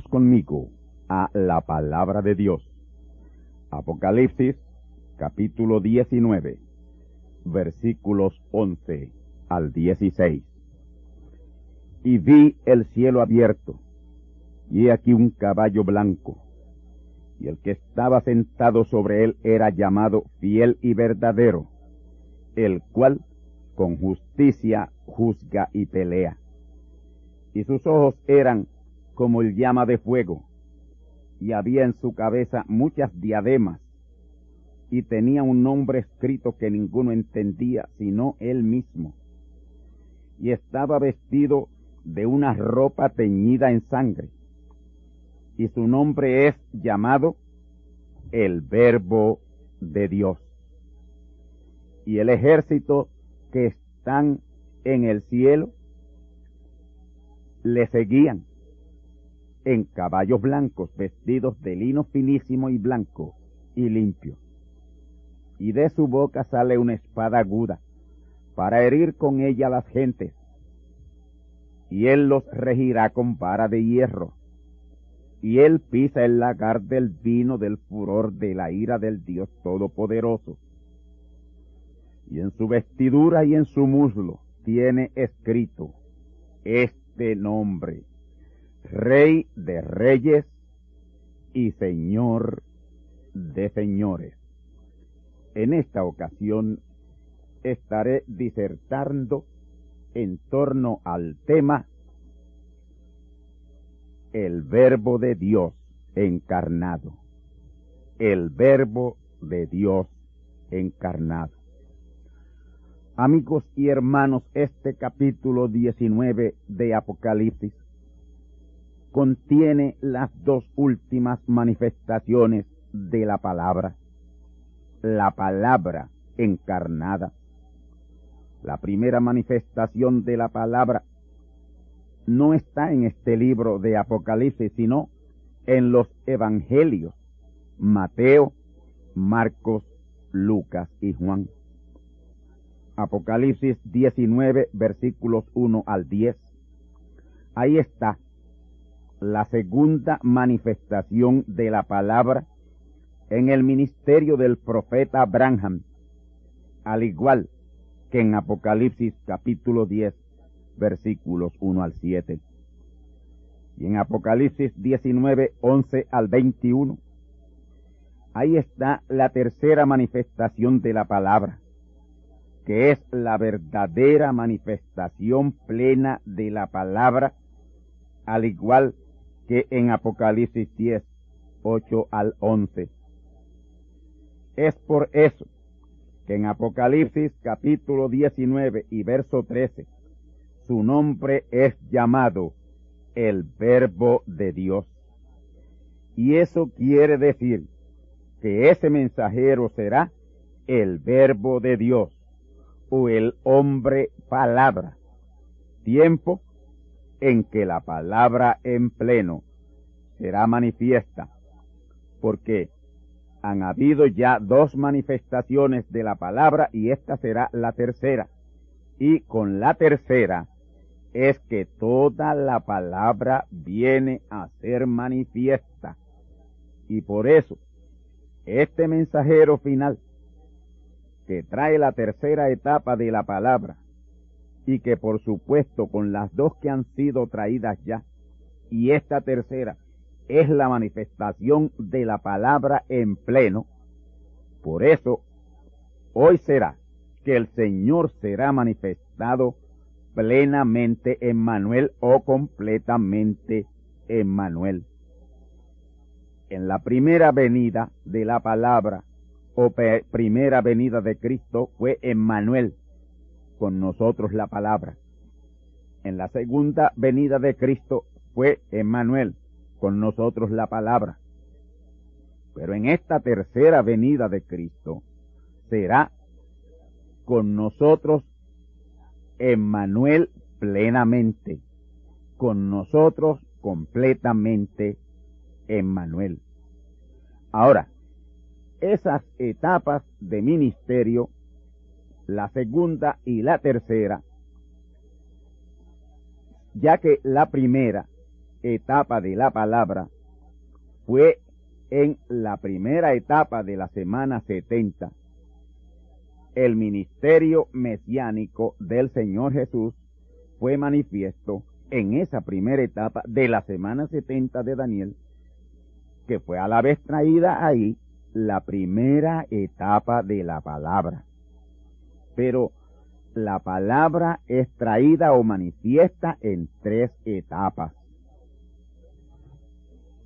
Conmigo a la palabra de Dios. Apocalipsis, capítulo 19, versículos 11 al 16. Y vi el cielo abierto, y he aquí un caballo blanco, y el que estaba sentado sobre él era llamado fiel y verdadero, el cual con justicia juzga y pelea y sus ojos eran como el llama de fuego, y había en su cabeza muchas diademas, y tenía un nombre escrito que ninguno entendía sino él mismo, y estaba vestido de una ropa teñida en sangre, y su nombre es llamado el Verbo de Dios. Y el ejército que están en el cielo le seguían en caballos blancos vestidos de lino finísimo y blanco y limpio. Y de su boca sale una espada aguda para herir con ella a las gentes. Y él los regirá con vara de hierro. Y él pisa el lagar del vino del furor de la ira del Dios Todopoderoso. Y en su vestidura y en su muslo tiene escrito, este nombre, Rey de Reyes y Señor de Señores. En esta ocasión estaré disertando en torno al tema el verbo de Dios encarnado. El verbo de Dios encarnado. Amigos y hermanos, este capítulo 19 de Apocalipsis contiene las dos últimas manifestaciones de la palabra, la palabra encarnada. La primera manifestación de la palabra no está en este libro de Apocalipsis, sino en los evangelios, Mateo, Marcos, Lucas y Juan. Apocalipsis 19, versículos 1 al 10. Ahí está la segunda manifestación de la palabra en el ministerio del profeta Branham, al igual que en Apocalipsis capítulo 10, versículos 1 al 7. Y en Apocalipsis 19, 11 al 21, ahí está la tercera manifestación de la palabra, que es la verdadera manifestación plena de la palabra, al igual que en Apocalipsis 10, 8 al 11. Es por eso que en Apocalipsis capítulo 19 y verso 13, su nombre es llamado el verbo de Dios. Y eso quiere decir que ese mensajero será el verbo de Dios o el hombre palabra. Tiempo en que la palabra en pleno será manifiesta, porque han habido ya dos manifestaciones de la palabra y esta será la tercera. Y con la tercera es que toda la palabra viene a ser manifiesta. Y por eso, este mensajero final, que trae la tercera etapa de la palabra, y que por supuesto con las dos que han sido traídas ya, y esta tercera es la manifestación de la palabra en pleno. Por eso, hoy será que el Señor será manifestado plenamente en Manuel o completamente en Manuel. En la primera venida de la palabra o primera venida de Cristo fue en Manuel, con nosotros la palabra. En la segunda venida de Cristo fue en Manuel, con nosotros la palabra. Pero en esta tercera venida de Cristo será con nosotros Emmanuel plenamente, con nosotros completamente Emmanuel. Ahora, esas etapas de ministerio, la segunda y la tercera, ya que la primera etapa de la palabra fue en la primera etapa de la semana 70. El ministerio mesiánico del Señor Jesús fue manifiesto en esa primera etapa de la semana 70 de Daniel, que fue a la vez traída ahí la primera etapa de la palabra. Pero la palabra es traída o manifiesta en tres etapas.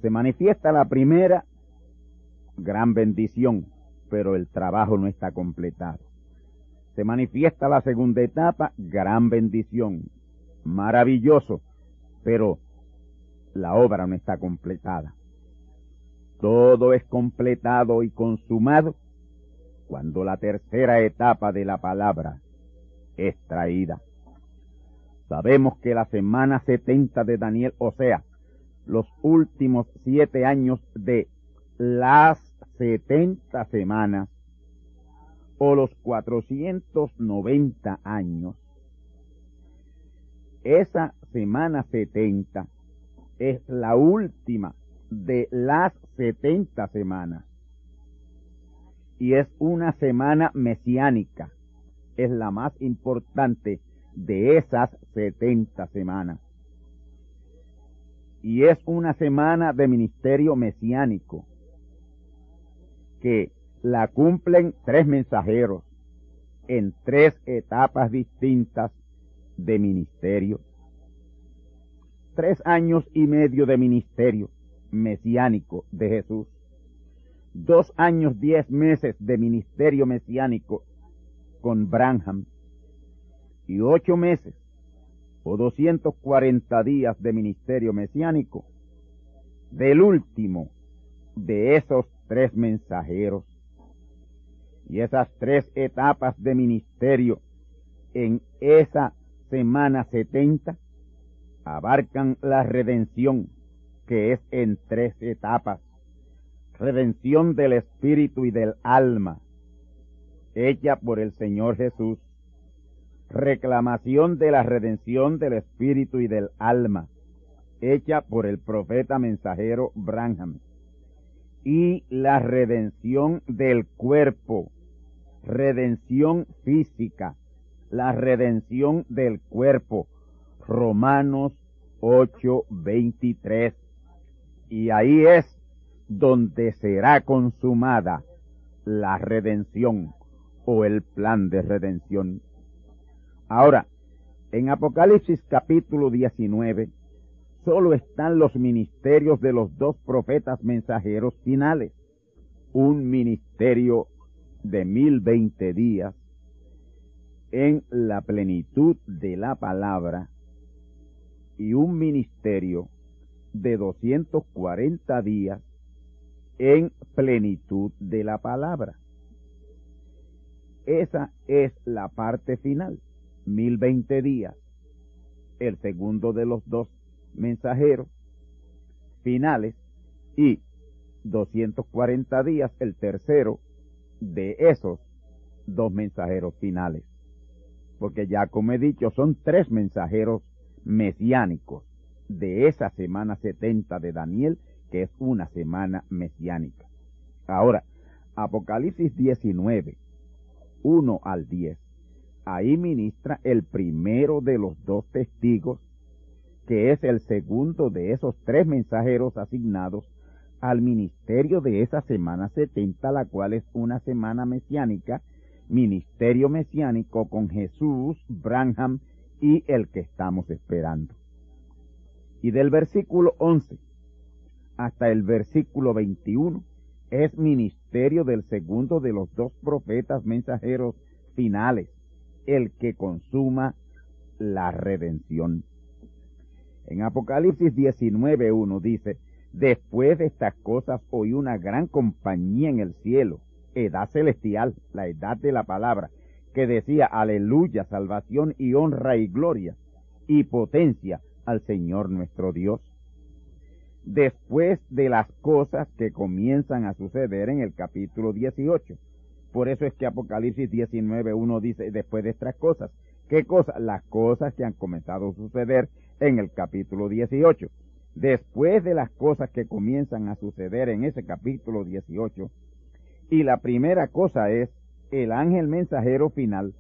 Se manifiesta la primera, gran bendición, pero el trabajo no está completado. Se manifiesta la segunda etapa, gran bendición, maravilloso, pero la obra no está completada. Todo es completado y consumado cuando la tercera etapa de la palabra es traída. Sabemos que la semana 70 de Daniel, o sea, los últimos siete años de las setenta semanas o los cuatrocientos noventa años, esa semana setenta es la última de las setenta semanas y es una semana mesiánica, es la más importante de esas setenta semanas y es una semana de ministerio mesiánico que la cumplen tres mensajeros en tres etapas distintas de ministerio. Tres años y medio de ministerio mesiánico de Jesús. Dos años, diez meses de ministerio mesiánico con Branham. Y ocho meses o 240 días de ministerio mesiánico del último de esos tres mensajeros. Y esas tres etapas de ministerio en esa semana 70 abarcan la redención que es en tres etapas. Redención del espíritu y del alma, hecha por el Señor Jesús reclamación de la redención del espíritu y del alma, hecha por el profeta mensajero Branham, y la redención del cuerpo, redención física, la redención del cuerpo, Romanos 8:23. Y ahí es donde será consumada la redención o el plan de redención. Ahora, en Apocalipsis capítulo 19, solo están los ministerios de los dos profetas mensajeros finales. Un ministerio de mil veinte días en la plenitud de la palabra y un ministerio de 240 días en plenitud de la palabra. Esa es la parte final, mil veinte días. El segundo de los dos mensajeros finales y 240 días el tercero de esos dos mensajeros finales. Porque ya como he dicho, son tres mensajeros mesiánicos de esa semana 70 de Daniel, que es una semana mesiánica. Ahora, Apocalipsis 19, 1 al 10. Ahí ministra el primero de los dos testigos, que es el segundo de esos tres mensajeros asignados al ministerio de esa semana 70, la cual es una semana mesiánica, ministerio mesiánico con Jesús, Branham y el que estamos esperando. Y del versículo 11 hasta el versículo 21 es ministerio del segundo de los dos profetas mensajeros finales, el que consuma la redención. En Apocalipsis 19.1 dice, después de estas cosas oí una gran compañía en el cielo, edad celestial, la edad de la palabra, que decía, aleluya, salvación y honra y gloria y potencia al Señor nuestro Dios después de las cosas que comienzan a suceder en el capítulo 18. Por eso es que Apocalipsis 19, uno dice después de estas cosas. ¿Qué cosas? Las cosas que han comenzado a suceder en el capítulo 18. Después de las cosas que comienzan a suceder en ese capítulo 18. Y la primera cosa es el ángel mensajero final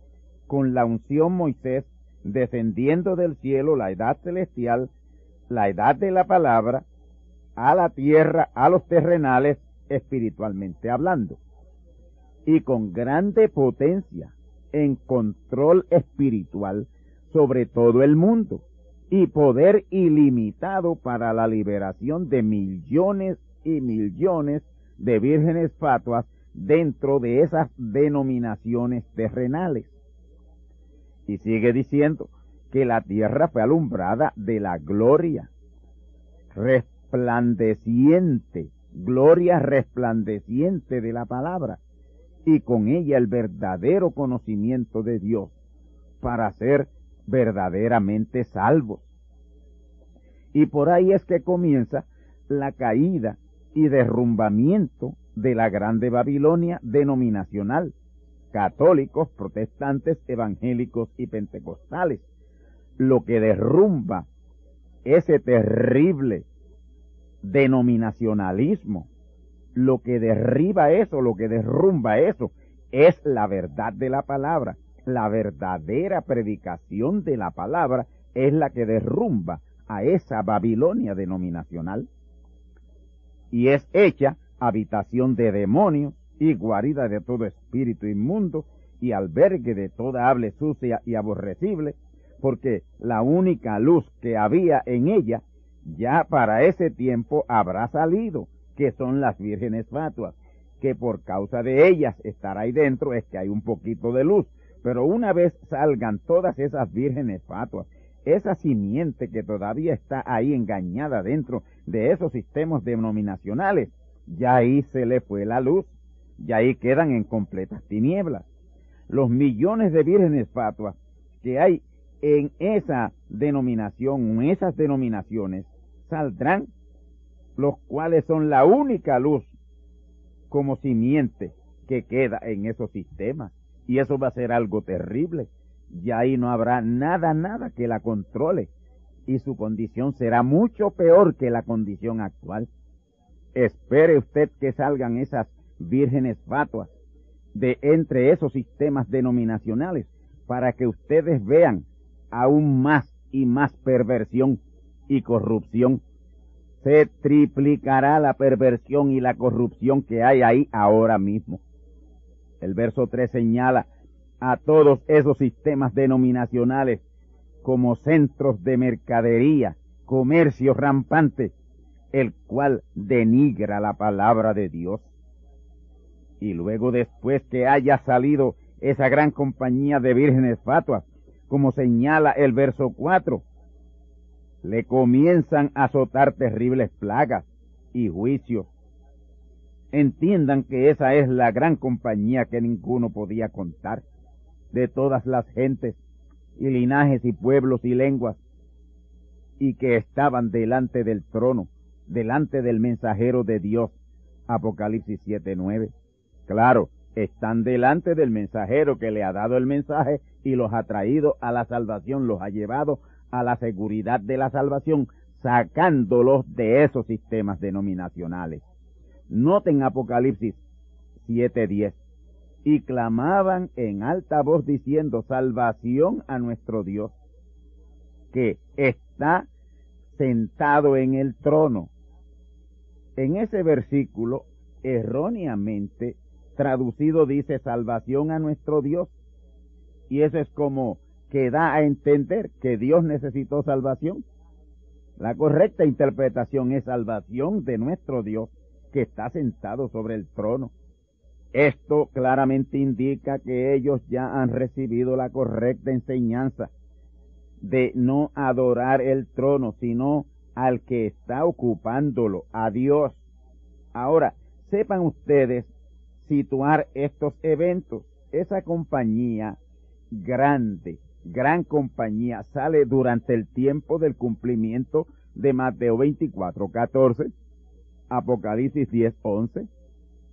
con la unción Moisés descendiendo del cielo, la edad celestial, la edad de la palabra, a la tierra, a los terrenales, espiritualmente hablando. Y con grande potencia en control espiritual sobre todo el mundo y poder ilimitado para la liberación de millones y millones de vírgenes fatuas dentro de esas denominaciones terrenales. Y sigue diciendo que la tierra fue alumbrada de la gloria, resplandeciente, gloria resplandeciente de la palabra, y con ella el verdadero conocimiento de Dios, para ser verdaderamente salvos. Y por ahí es que comienza la caída y derrumbamiento de la grande Babilonia denominacional, católicos, protestantes, evangélicos y pentecostales, lo que derrumba ese terrible denominacionalismo. Lo que derriba eso, lo que derrumba eso, es la verdad de la palabra. La verdadera predicación de la palabra es la que derrumba a esa Babilonia denominacional. Y es hecha habitación de demonios y guarida de todo espíritu inmundo y albergue de toda hable sucia y aborrecible, porque la única luz que había en ella ya para ese tiempo habrá salido, que son las vírgenes fatuas, que por causa de ellas estar ahí dentro es que hay un poquito de luz, pero una vez salgan todas esas vírgenes fatuas, esa simiente que todavía está ahí engañada dentro de esos sistemas denominacionales, ya ahí se le fue la luz, ya ahí quedan en completas tinieblas. Los millones de vírgenes fatuas que hay en esa denominación, en esas denominaciones, saldrán los cuales son la única luz como simiente que queda en esos sistemas. Y eso va a ser algo terrible. Ya ahí no habrá nada, nada que la controle. Y su condición será mucho peor que la condición actual. Espere usted que salgan esas vírgenes fatuas de entre esos sistemas denominacionales para que ustedes vean aún más y más perversión y corrupción. Se triplicará la perversión y la corrupción que hay ahí ahora mismo. El verso 3 señala a todos esos sistemas denominacionales como centros de mercadería, comercio rampante, el cual denigra la palabra de Dios. Y luego después que haya salido esa gran compañía de vírgenes fatuas, como señala el verso 4, le comienzan a azotar terribles plagas y juicios. Entiendan que esa es la gran compañía que ninguno podía contar, de todas las gentes y linajes y pueblos y lenguas, y que estaban delante del trono, delante del mensajero de Dios. Apocalipsis 7:9. Claro, están delante del mensajero que le ha dado el mensaje y los ha traído a la salvación, los ha llevado a la seguridad de la salvación, sacándolos de esos sistemas denominacionales. Noten Apocalipsis 7:10. Y clamaban en alta voz diciendo, salvación a nuestro Dios, que está sentado en el trono. En ese versículo, erróneamente traducido dice salvación a nuestro Dios. Y eso es como que da a entender que Dios necesitó salvación. La correcta interpretación es salvación de nuestro Dios que está sentado sobre el trono. Esto claramente indica que ellos ya han recibido la correcta enseñanza de no adorar el trono, sino al que está ocupándolo, a Dios. Ahora, sepan ustedes situar estos eventos. Esa compañía grande, gran compañía, sale durante el tiempo del cumplimiento de Mateo 24, 14, Apocalipsis 10, 11,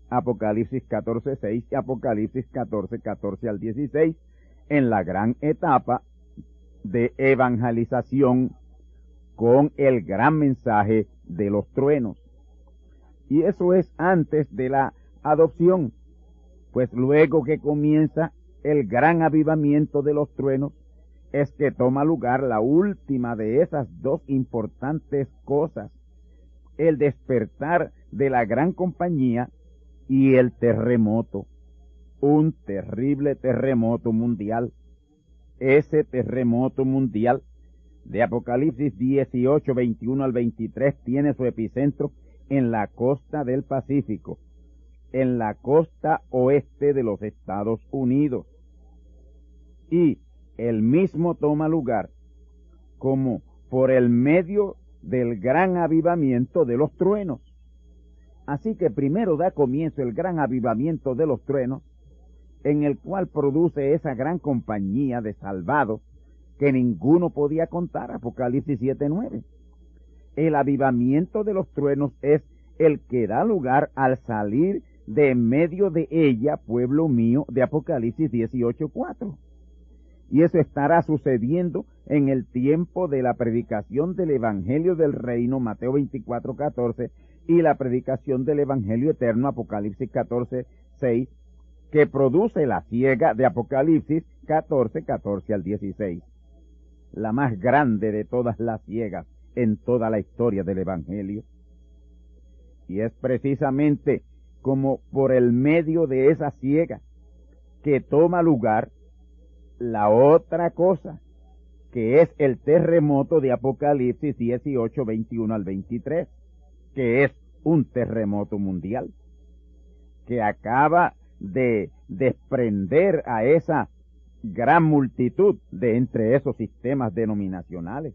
Apocalipsis 14, 6 y Apocalipsis 14, 14 al 16, en la gran etapa de evangelización con el gran mensaje de los truenos. Y eso es antes de la adopción, pues luego que comienza el gran avivamiento de los truenos, es que toma lugar la última de esas dos importantes cosas, el despertar de la gran compañía y el terremoto, un terrible terremoto mundial. Ese terremoto mundial de Apocalipsis 18, 21 al 23 tiene su epicentro en la costa del Pacífico, en la costa oeste de los Estados Unidos. Y el mismo toma lugar como por el medio del gran avivamiento de los truenos. Así que primero da comienzo el gran avivamiento de los truenos, en el cual produce esa gran compañía de salvados que ninguno podía contar, Apocalipsis 7.9. El avivamiento de los truenos es el que da lugar al salir de medio de ella, pueblo mío, de Apocalipsis 18.4. Y eso estará sucediendo en el tiempo de la predicación del Evangelio del Reino, Mateo 24.14, y la predicación del Evangelio Eterno, Apocalipsis 14.6, que produce la ciega de Apocalipsis 14, 14 al 16. La más grande de todas las ciegas en toda la historia del Evangelio. Y es precisamente como por el medio de esa ciega que toma lugar la otra cosa, que es el terremoto de Apocalipsis 18, 21 al 23, que es un terremoto mundial, que acaba de desprender a esa gran multitud de entre esos sistemas denominacionales,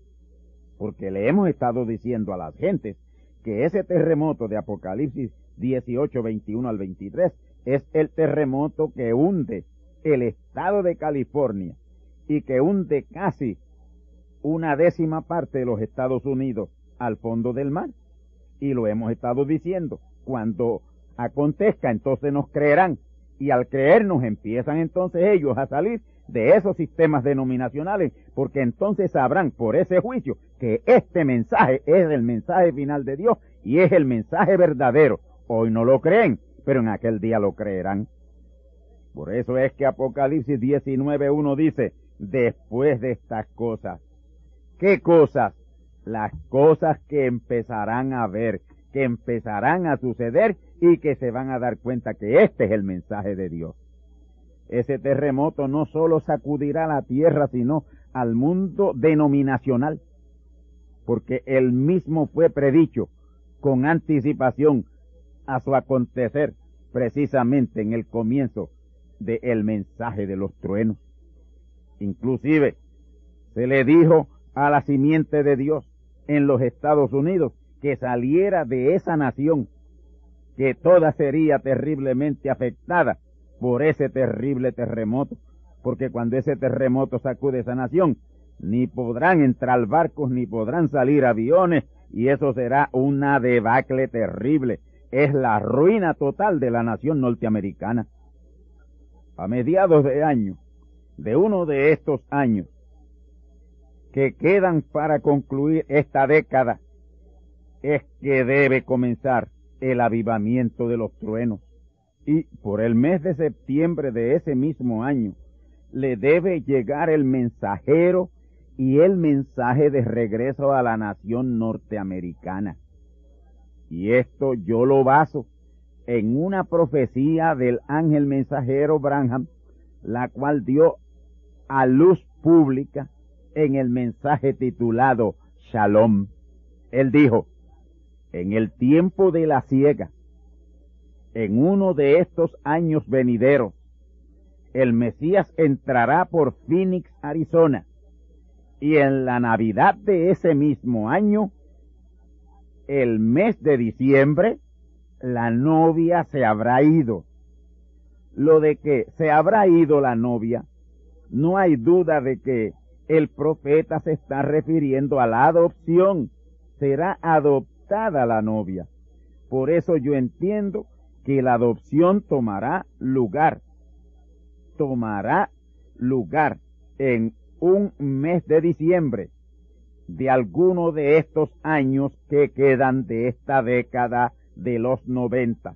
porque le hemos estado diciendo a las gentes que ese terremoto de Apocalipsis 18, 21 al 23, es el terremoto que hunde el estado de California y que hunde casi una décima parte de los Estados Unidos al fondo del mar. Y lo hemos estado diciendo. Cuando acontezca, entonces nos creerán. Y al creernos empiezan entonces ellos a salir de esos sistemas denominacionales, porque entonces sabrán por ese juicio que este mensaje es el mensaje final de Dios y es el mensaje verdadero. Hoy no lo creen, pero en aquel día lo creerán. Por eso es que Apocalipsis 19.1 dice, después de estas cosas, ¿qué cosas? Las cosas que empezarán a ver, que empezarán a suceder y que se van a dar cuenta que este es el mensaje de Dios. Ese terremoto no solo sacudirá la tierra, sino al mundo denominacional, porque el mismo fue predicho con anticipación a su acontecer precisamente en el comienzo del mensaje de los truenos. Inclusive se le dijo a la simiente de Dios en los Estados Unidos que saliera de esa nación, que toda sería terriblemente afectada por ese terrible terremoto, porque cuando ese terremoto sacude esa nación, ni podrán entrar barcos, ni podrán salir aviones, y eso será una debacle terrible. Es la ruina total de la nación norteamericana. A mediados de año, de uno de estos años, que quedan para concluir esta década, es que debe comenzar el avivamiento de los truenos. Y por el mes de septiembre de ese mismo año, le debe llegar el mensajero y el mensaje de regreso a la nación norteamericana. Y esto yo lo baso en una profecía del ángel mensajero Branham, la cual dio a luz pública en el mensaje titulado Shalom. Él dijo, en el tiempo de la ciega, en uno de estos años venideros, el Mesías entrará por Phoenix, Arizona, y en la Navidad de ese mismo año, el mes de diciembre, la novia se habrá ido. Lo de que se habrá ido la novia, no hay duda de que el profeta se está refiriendo a la adopción. Será adoptada la novia. Por eso yo entiendo que la adopción tomará lugar. Tomará lugar en un mes de diciembre de alguno de estos años que quedan de esta década de los noventa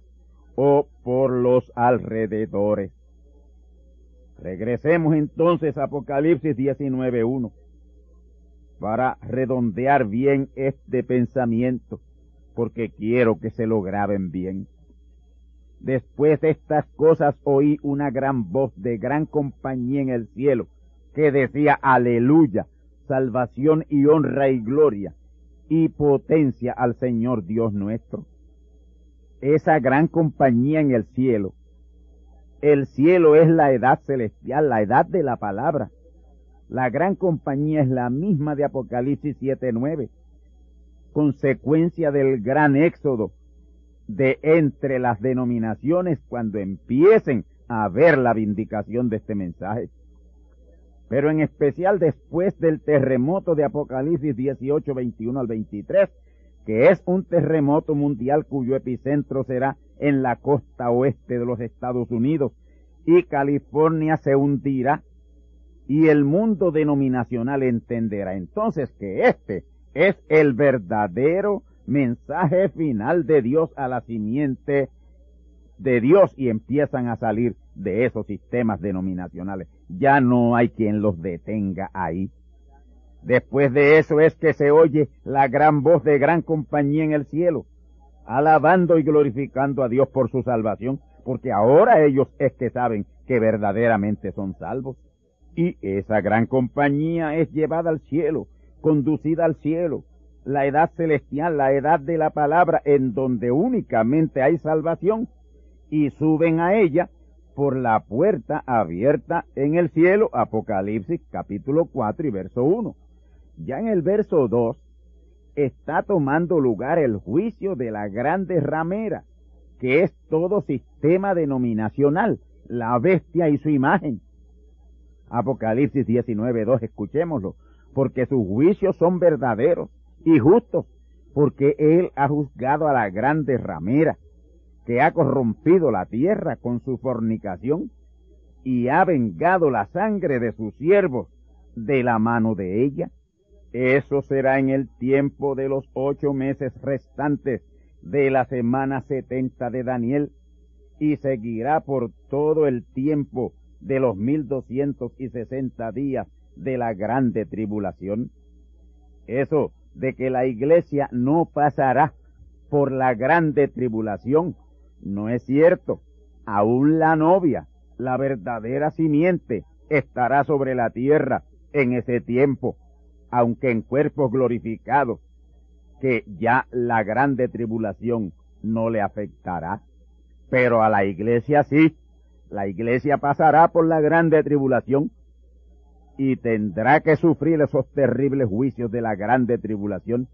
o por los alrededores. Regresemos entonces a Apocalipsis 19.1 para redondear bien este pensamiento, porque quiero que se lo graben bien. Después de estas cosas oí una gran voz de gran compañía en el cielo, que decía, aleluya, salvación y honra y gloria y potencia al Señor Dios nuestro. Esa gran compañía en el cielo el cielo es la edad celestial, la edad de la palabra. La gran compañía es la misma de Apocalipsis 7.9, consecuencia del gran éxodo de entre las denominaciones cuando empiecen a ver la vindicación de este mensaje. Pero en especial después del terremoto de Apocalipsis 18, 21 al 23, que es un terremoto mundial cuyo epicentro será en la costa oeste de los Estados Unidos y California se hundirá y el mundo denominacional entenderá entonces que este es el verdadero mensaje final de Dios a la simiente de Dios y empiezan a salir de esos sistemas denominacionales. Ya no hay quien los detenga ahí. Después de eso es que se oye la gran voz de gran compañía en el cielo, alabando y glorificando a Dios por su salvación, porque ahora ellos es que saben que verdaderamente son salvos. Y esa gran compañía es llevada al cielo, conducida al cielo, la edad celestial, la edad de la palabra, en donde únicamente hay salvación, y suben a ella por la puerta abierta en el cielo, Apocalipsis capítulo 4 y verso 1. Ya en el verso 2 está tomando lugar el juicio de la grande ramera, que es todo sistema denominacional, la bestia y su imagen. Apocalipsis 19, 2, escuchémoslo, porque sus juicios son verdaderos y justos, porque él ha juzgado a la grande ramera, que ha corrompido la tierra con su fornicación, y ha vengado la sangre de sus siervos de la mano de ella. Eso será en el tiempo de los ocho meses restantes de la semana setenta de Daniel y seguirá por todo el tiempo de los mil doscientos y sesenta días de la grande tribulación. Eso de que la iglesia no pasará por la grande tribulación no es cierto. Aún la novia, la verdadera simiente, estará sobre la tierra en ese tiempo aunque en cuerpos glorificados, que ya la grande tribulación no le afectará. pero a la iglesia sí. La iglesia pasará por la grande tribulación y tendrá que sufrir esos terribles juicios de la grande tribulación.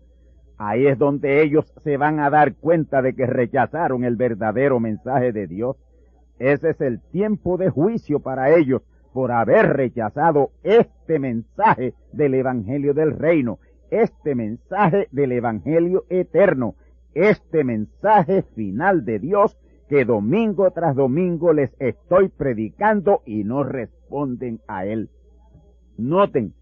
Ahí es donde ellos se van a dar cuenta de que rechazaron el verdadero mensaje de Dios. Ese es el tiempo de juicio para ellos por haber rechazado este mensaje del Evangelio del Reino, este mensaje del Evangelio eterno, este mensaje final de Dios que domingo tras domingo les estoy predicando y no responden a él. Noten,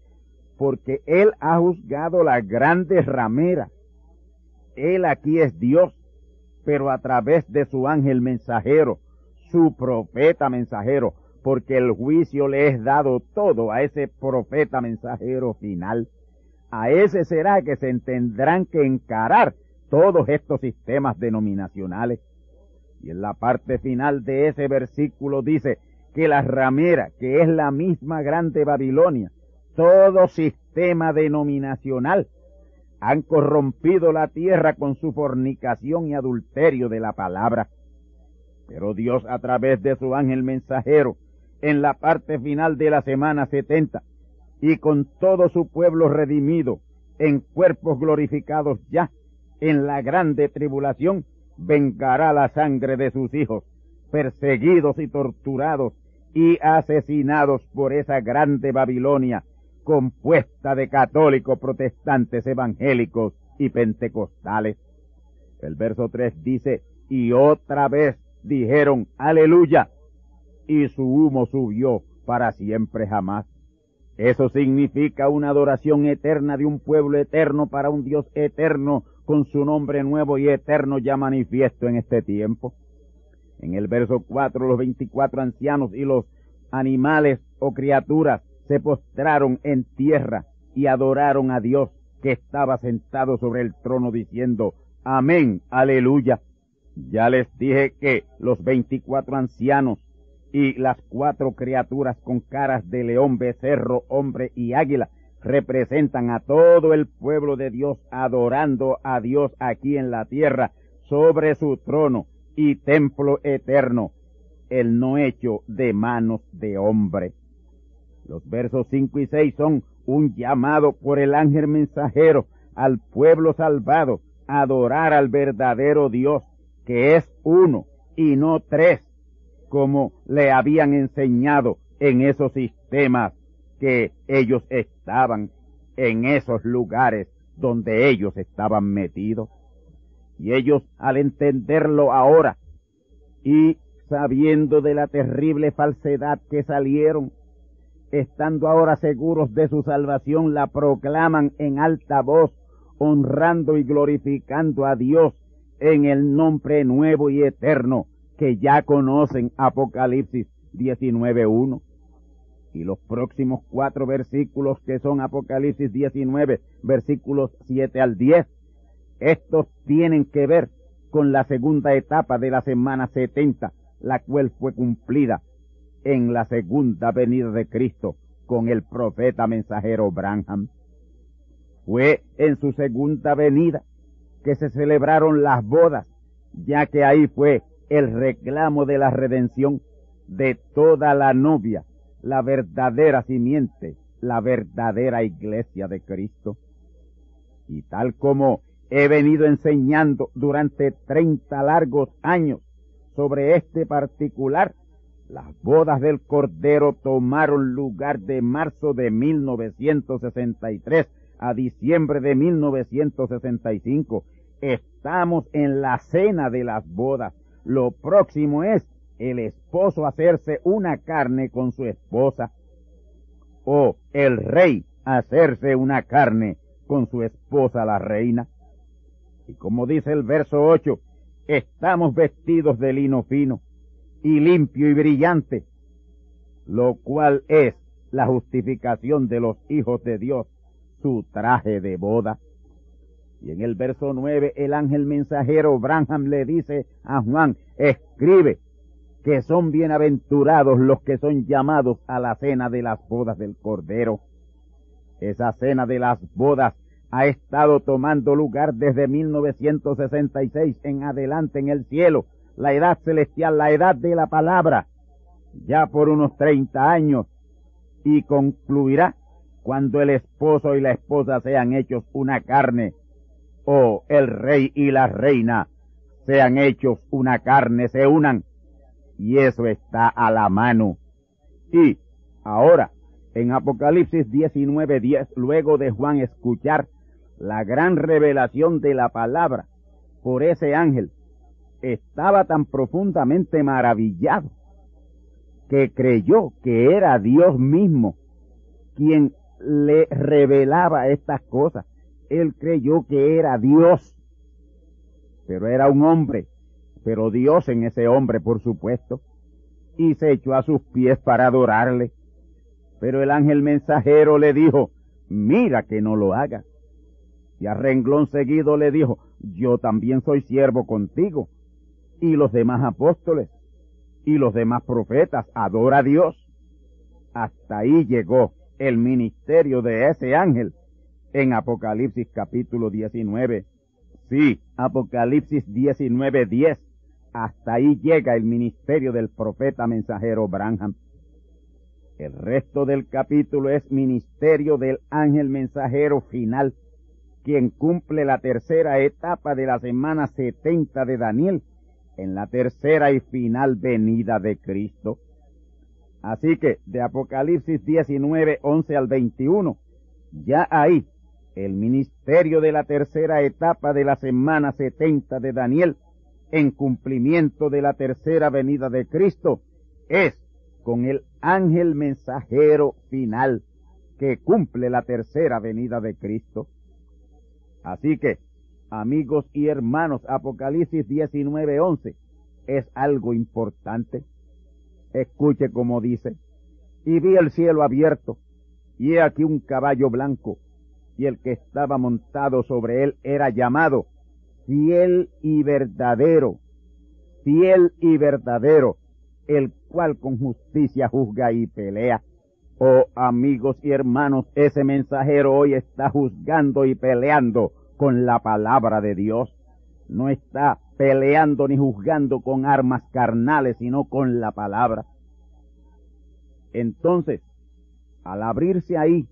porque él ha juzgado la grande ramera. Él aquí es Dios, pero a través de su ángel mensajero, su profeta mensajero, porque el juicio le es dado todo a ese profeta mensajero final. A ese será que se tendrán que encarar todos estos sistemas denominacionales. Y en la parte final de ese versículo dice que la ramera, que es la misma grande Babilonia, todo sistema denominacional, han corrompido la tierra con su fornicación y adulterio de la palabra. Pero Dios a través de su ángel mensajero, en la parte final de la semana setenta, y con todo su pueblo redimido, en cuerpos glorificados ya, en la grande tribulación, vengará la sangre de sus hijos, perseguidos y torturados y asesinados por esa grande Babilonia, compuesta de católicos, protestantes, evangélicos y pentecostales. El verso 3 dice, y otra vez dijeron, aleluya, y su humo subió para siempre jamás. Eso significa una adoración eterna de un pueblo eterno para un Dios eterno con su nombre nuevo y eterno ya manifiesto en este tiempo. En el verso 4, los veinticuatro ancianos y los animales o criaturas se postraron en tierra y adoraron a Dios que estaba sentado sobre el trono diciendo, Amén, aleluya. Ya les dije que los veinticuatro ancianos y las cuatro criaturas con caras de león, becerro, hombre y águila representan a todo el pueblo de Dios adorando a Dios aquí en la tierra sobre su trono y templo eterno, el no hecho de manos de hombre. Los versos 5 y 6 son un llamado por el ángel mensajero al pueblo salvado a adorar al verdadero Dios, que es uno y no tres, como le habían enseñado en esos sistemas que ellos estaban en esos lugares donde ellos estaban metidos. Y ellos al entenderlo ahora y sabiendo de la terrible falsedad que salieron, estando ahora seguros de su salvación, la proclaman en alta voz, honrando y glorificando a Dios en el nombre nuevo y eterno que ya conocen Apocalipsis 19.1 y los próximos cuatro versículos que son Apocalipsis 19, versículos 7 al 10, estos tienen que ver con la segunda etapa de la semana 70, la cual fue cumplida en la segunda venida de Cristo con el profeta mensajero Branham. Fue en su segunda venida que se celebraron las bodas, ya que ahí fue el reclamo de la redención de toda la novia la verdadera simiente, la verdadera iglesia de Cristo. Y tal como he venido enseñando durante treinta largos años sobre este particular, las bodas del Cordero tomaron lugar de marzo de 1963 a diciembre de 1965. Estamos en la cena de las bodas. Lo próximo es el esposo hacerse una carne con su esposa, o el rey hacerse una carne con su esposa la reina. Y como dice el verso 8, estamos vestidos de lino fino y limpio y brillante, lo cual es la justificación de los hijos de Dios, su traje de boda. Y en el verso 9 el ángel mensajero Branham le dice a Juan, escribe, que son bienaventurados los que son llamados a la cena de las bodas del Cordero. Esa cena de las bodas ha estado tomando lugar desde 1966 en adelante en el cielo, la edad celestial, la edad de la palabra, ya por unos 30 años, y concluirá cuando el esposo y la esposa sean hechos una carne, o el rey y la reina sean hechos una carne, se unan, y eso está a la mano. Y ahora, en Apocalipsis 19:10, luego de Juan escuchar la gran revelación de la palabra por ese ángel, estaba tan profundamente maravillado que creyó que era Dios mismo quien le revelaba estas cosas. Él creyó que era Dios, pero era un hombre, pero Dios en ese hombre, por supuesto, y se echó a sus pies para adorarle. Pero el ángel mensajero le dijo, mira que no lo hagas. Y a renglón seguido le dijo, yo también soy siervo contigo. Y los demás apóstoles y los demás profetas, adora a Dios. Hasta ahí llegó el ministerio de ese ángel en Apocalipsis capítulo 19. Sí, Apocalipsis 19, 10. Hasta ahí llega el ministerio del profeta mensajero Branham. El resto del capítulo es ministerio del ángel mensajero final, quien cumple la tercera etapa de la semana 70 de Daniel en la tercera y final venida de Cristo. Así que de Apocalipsis 19, 11 al 21, ya ahí el ministerio de la tercera etapa de la semana 70 de Daniel en cumplimiento de la tercera venida de Cristo es con el ángel mensajero final que cumple la tercera venida de Cristo. Así que amigos y hermanos, Apocalipsis 19:11 es algo importante. Escuche como dice, y vi el cielo abierto, y he aquí un caballo blanco, y el que estaba montado sobre él era llamado fiel y verdadero, fiel y verdadero, el cual con justicia juzga y pelea. Oh amigos y hermanos, ese mensajero hoy está juzgando y peleando con la palabra de Dios. No está peleando ni juzgando con armas carnales, sino con la palabra. Entonces, al abrirse ahí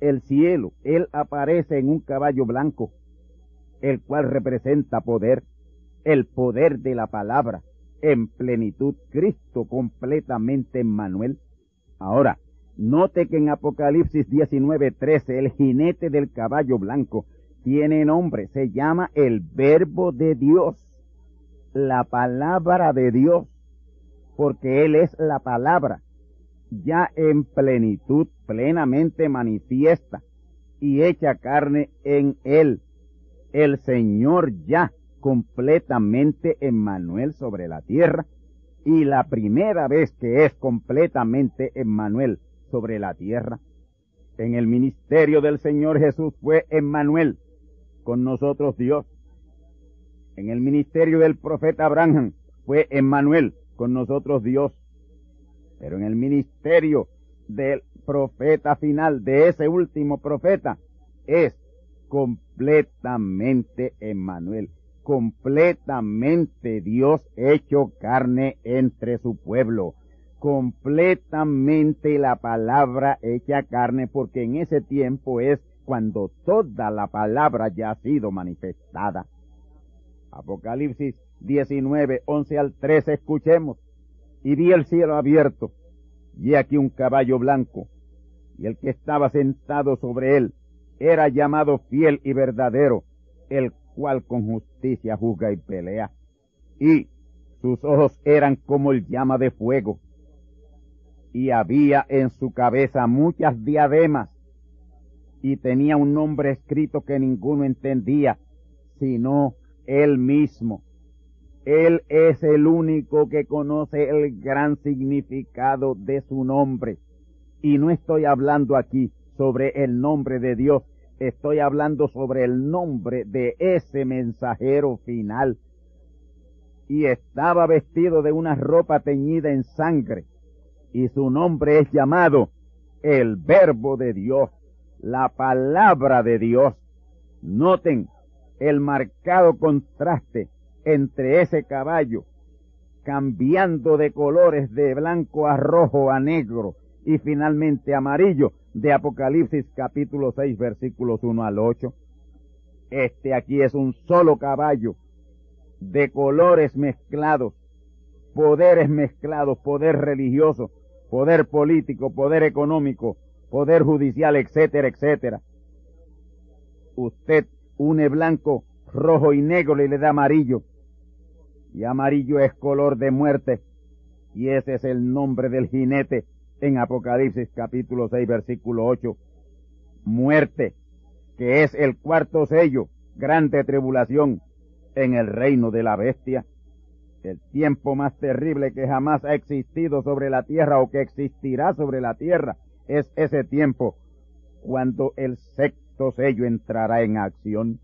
el cielo, Él aparece en un caballo blanco, el cual representa poder, el poder de la palabra, en plenitud, Cristo completamente en Manuel. Ahora, note que en Apocalipsis 19:13 el jinete del caballo blanco tiene nombre, se llama el verbo de Dios, la palabra de Dios, porque Él es la palabra, ya en plenitud, plenamente manifiesta y hecha carne en Él, el Señor ya completamente Emmanuel sobre la tierra, y la primera vez que es completamente Emmanuel sobre la tierra. En el ministerio del Señor Jesús fue Emmanuel, con nosotros Dios. En el ministerio del profeta Abraham fue Emmanuel, con nosotros Dios. Pero en el ministerio del profeta final, de ese último profeta, es completamente Emmanuel, completamente Dios hecho carne entre su pueblo, completamente la palabra hecha carne, porque en ese tiempo es cuando toda la palabra ya ha sido manifestada. Apocalipsis 19, 11 al 13, escuchemos. Y vi el cielo abierto, y aquí un caballo blanco, y el que estaba sentado sobre él era llamado fiel y verdadero, el cual con justicia juzga y pelea. Y sus ojos eran como el llama de fuego, y había en su cabeza muchas diademas, y tenía un nombre escrito que ninguno entendía, sino él mismo. Él es el único que conoce el gran significado de su nombre. Y no estoy hablando aquí sobre el nombre de Dios, estoy hablando sobre el nombre de ese mensajero final. Y estaba vestido de una ropa teñida en sangre, y su nombre es llamado el Verbo de Dios la palabra de Dios. Noten el marcado contraste entre ese caballo, cambiando de colores de blanco a rojo a negro y finalmente amarillo, de Apocalipsis capítulo 6 versículos 1 al 8. Este aquí es un solo caballo de colores mezclados, poderes mezclados, poder religioso, poder político, poder económico, poder judicial, etcétera, etcétera. Usted une blanco, rojo y negro y le da amarillo. Y amarillo es color de muerte. Y ese es el nombre del jinete en Apocalipsis capítulo 6 versículo 8. Muerte, que es el cuarto sello, grande tribulación en el reino de la bestia. El tiempo más terrible que jamás ha existido sobre la tierra o que existirá sobre la tierra es ese tiempo cuando el sexto sello entrará en acción.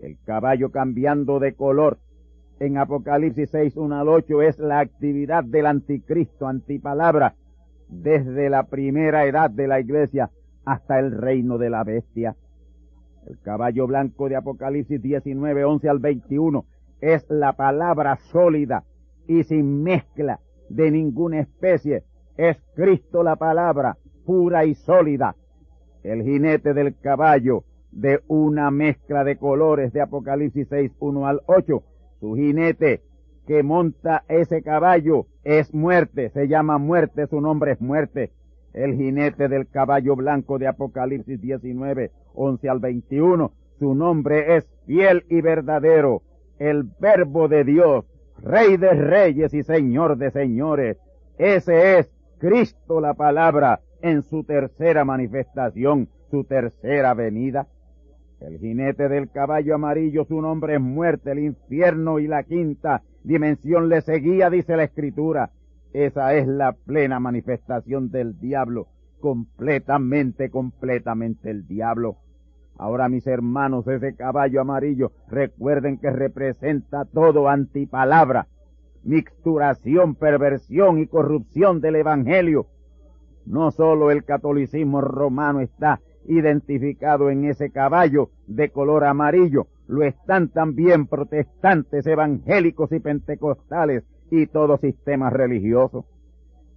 El caballo cambiando de color en Apocalipsis 6, 1 al 8 es la actividad del anticristo, antipalabra, desde la primera edad de la iglesia hasta el reino de la bestia. El caballo blanco de Apocalipsis 19, 11 al 21 es la palabra sólida y sin mezcla de ninguna especie. Es Cristo la palabra pura y sólida. El jinete del caballo de una mezcla de colores de Apocalipsis 6, 1 al 8. Su jinete que monta ese caballo es muerte, se llama muerte, su nombre es muerte. El jinete del caballo blanco de Apocalipsis 19, 11 al 21, su nombre es fiel y verdadero, el verbo de Dios, rey de reyes y señor de señores. Ese es Cristo la palabra en su tercera manifestación, su tercera venida. El jinete del caballo amarillo, su nombre es muerte, el infierno y la quinta dimensión le seguía, dice la escritura. Esa es la plena manifestación del diablo, completamente, completamente el diablo. Ahora, mis hermanos, ese caballo amarillo, recuerden que representa todo antipalabra, mixturación, perversión y corrupción del Evangelio. No solo el catolicismo romano está identificado en ese caballo de color amarillo, lo están también protestantes, evangélicos y pentecostales y todo sistema religioso.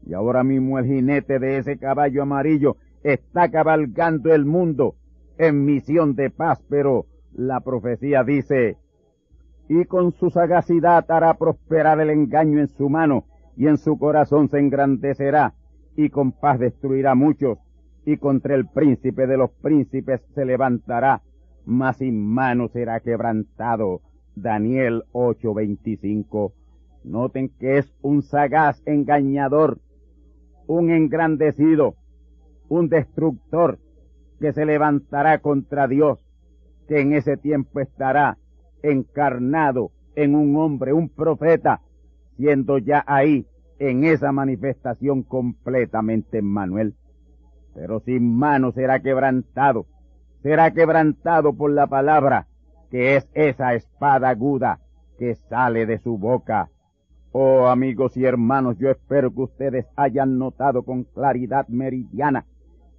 Y ahora mismo el jinete de ese caballo amarillo está cabalgando el mundo en misión de paz, pero la profecía dice, y con su sagacidad hará prosperar el engaño en su mano, y en su corazón se engrandecerá, y con paz destruirá muchos, y contra el príncipe de los príncipes se levantará, mas sin mano será quebrantado. Daniel 8:25. Noten que es un sagaz engañador, un engrandecido, un destructor, que se levantará contra Dios, que en ese tiempo estará encarnado en un hombre, un profeta, siendo ya ahí en esa manifestación completamente Manuel. Pero sin mano será quebrantado, será quebrantado por la palabra, que es esa espada aguda que sale de su boca. Oh amigos y hermanos, yo espero que ustedes hayan notado con claridad meridiana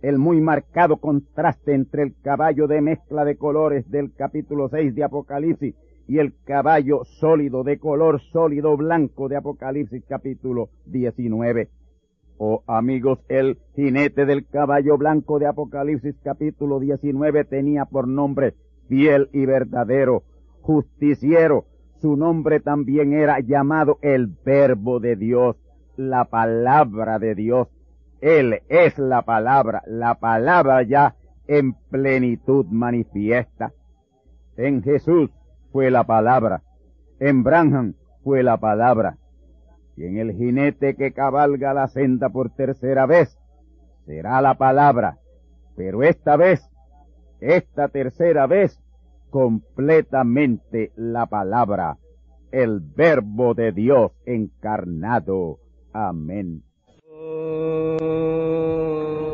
el muy marcado contraste entre el caballo de mezcla de colores del capítulo 6 de Apocalipsis y el caballo sólido de color sólido blanco de Apocalipsis capítulo 19. Oh amigos, el jinete del caballo blanco de Apocalipsis capítulo 19 tenía por nombre fiel y verdadero, justiciero. Su nombre también era llamado el verbo de Dios, la palabra de Dios. Él es la palabra, la palabra ya en plenitud manifiesta. En Jesús fue la palabra, en Branham fue la palabra, y en el jinete que cabalga la senda por tercera vez será la palabra, pero esta vez, esta tercera vez, completamente la palabra, el verbo de Dios encarnado. Amén. Y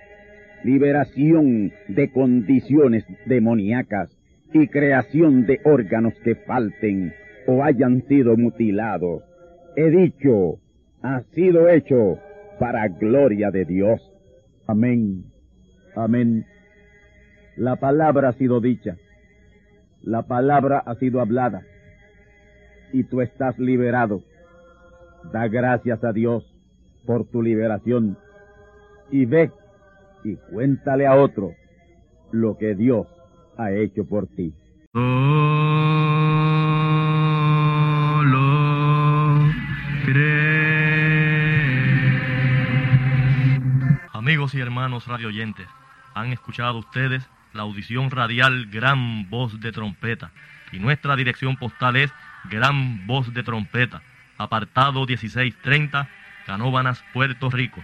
liberación de condiciones demoníacas y creación de órganos que falten o hayan sido mutilados. He dicho, ha sido hecho para gloria de Dios. Amén. Amén. La palabra ha sido dicha. La palabra ha sido hablada. Y tú estás liberado. Da gracias a Dios por tu liberación. Y ve y cuéntale a otro lo que Dios ha hecho por ti. Amigos y hermanos radioyentes, han escuchado ustedes la audición radial Gran Voz de Trompeta. Y nuestra dirección postal es Gran Voz de Trompeta, apartado 1630, Canóbanas, Puerto Rico,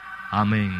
Amén.